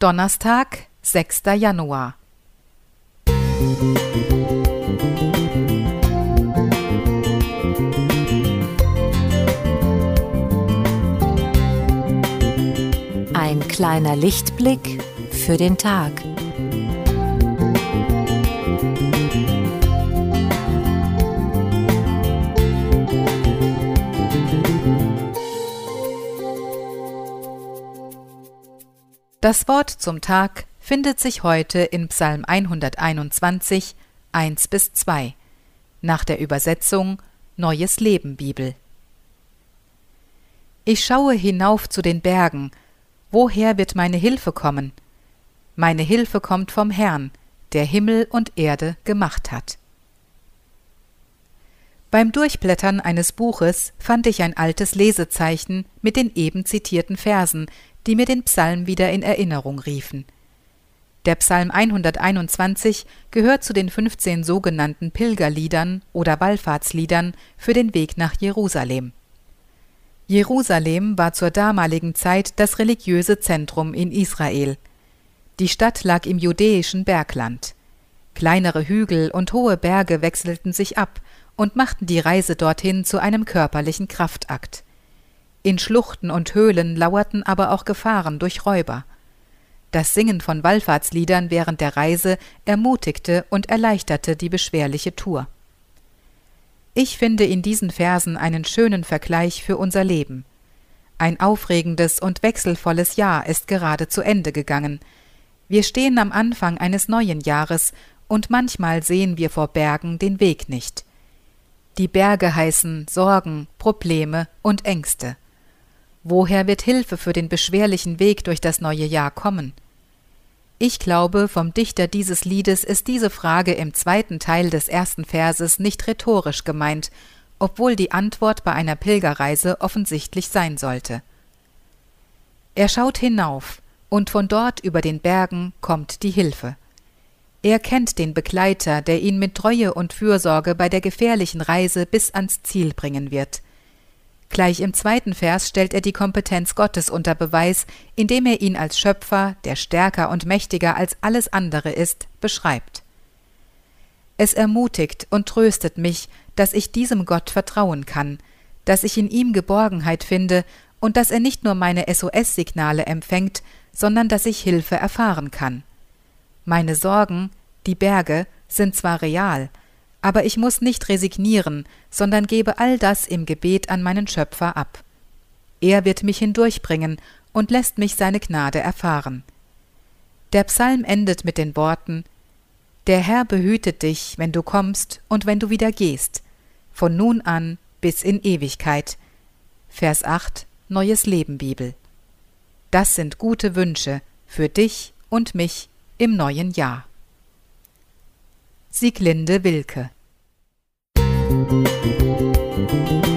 Donnerstag, 6. Januar. Ein kleiner Lichtblick für den Tag. Das Wort zum Tag findet sich heute in Psalm 121, 1 bis 2, nach der Übersetzung Neues Leben Bibel. Ich schaue hinauf zu den Bergen, woher wird meine Hilfe kommen? Meine Hilfe kommt vom Herrn, der Himmel und Erde gemacht hat. Beim Durchblättern eines Buches fand ich ein altes Lesezeichen mit den eben zitierten Versen, die mir den Psalm wieder in Erinnerung riefen. Der Psalm 121 gehört zu den 15 sogenannten Pilgerliedern oder Wallfahrtsliedern für den Weg nach Jerusalem. Jerusalem war zur damaligen Zeit das religiöse Zentrum in Israel. Die Stadt lag im judäischen Bergland. Kleinere Hügel und hohe Berge wechselten sich ab und machten die Reise dorthin zu einem körperlichen Kraftakt. In Schluchten und Höhlen lauerten aber auch Gefahren durch Räuber. Das Singen von Wallfahrtsliedern während der Reise ermutigte und erleichterte die beschwerliche Tour. Ich finde in diesen Versen einen schönen Vergleich für unser Leben. Ein aufregendes und wechselvolles Jahr ist gerade zu Ende gegangen. Wir stehen am Anfang eines neuen Jahres und manchmal sehen wir vor Bergen den Weg nicht. Die Berge heißen Sorgen, Probleme und Ängste. Woher wird Hilfe für den beschwerlichen Weg durch das neue Jahr kommen? Ich glaube, vom Dichter dieses Liedes ist diese Frage im zweiten Teil des ersten Verses nicht rhetorisch gemeint, obwohl die Antwort bei einer Pilgerreise offensichtlich sein sollte. Er schaut hinauf, und von dort über den Bergen kommt die Hilfe. Er kennt den Begleiter, der ihn mit Treue und Fürsorge bei der gefährlichen Reise bis ans Ziel bringen wird. Gleich im zweiten Vers stellt er die Kompetenz Gottes unter Beweis, indem er ihn als Schöpfer, der stärker und mächtiger als alles andere ist, beschreibt. Es ermutigt und tröstet mich, dass ich diesem Gott vertrauen kann, dass ich in ihm Geborgenheit finde und dass er nicht nur meine SOS-Signale empfängt, sondern dass ich Hilfe erfahren kann. Meine Sorgen, die Berge, sind zwar real, aber ich muss nicht resignieren, sondern gebe all das im Gebet an meinen Schöpfer ab. Er wird mich hindurchbringen und lässt mich seine Gnade erfahren. Der Psalm endet mit den Worten Der Herr behütet dich, wenn du kommst und wenn du wieder gehst, von nun an bis in Ewigkeit. Vers 8 Neues Leben Bibel. Das sind gute Wünsche für dich und mich im neuen Jahr. Sieglinde Wilke. Musik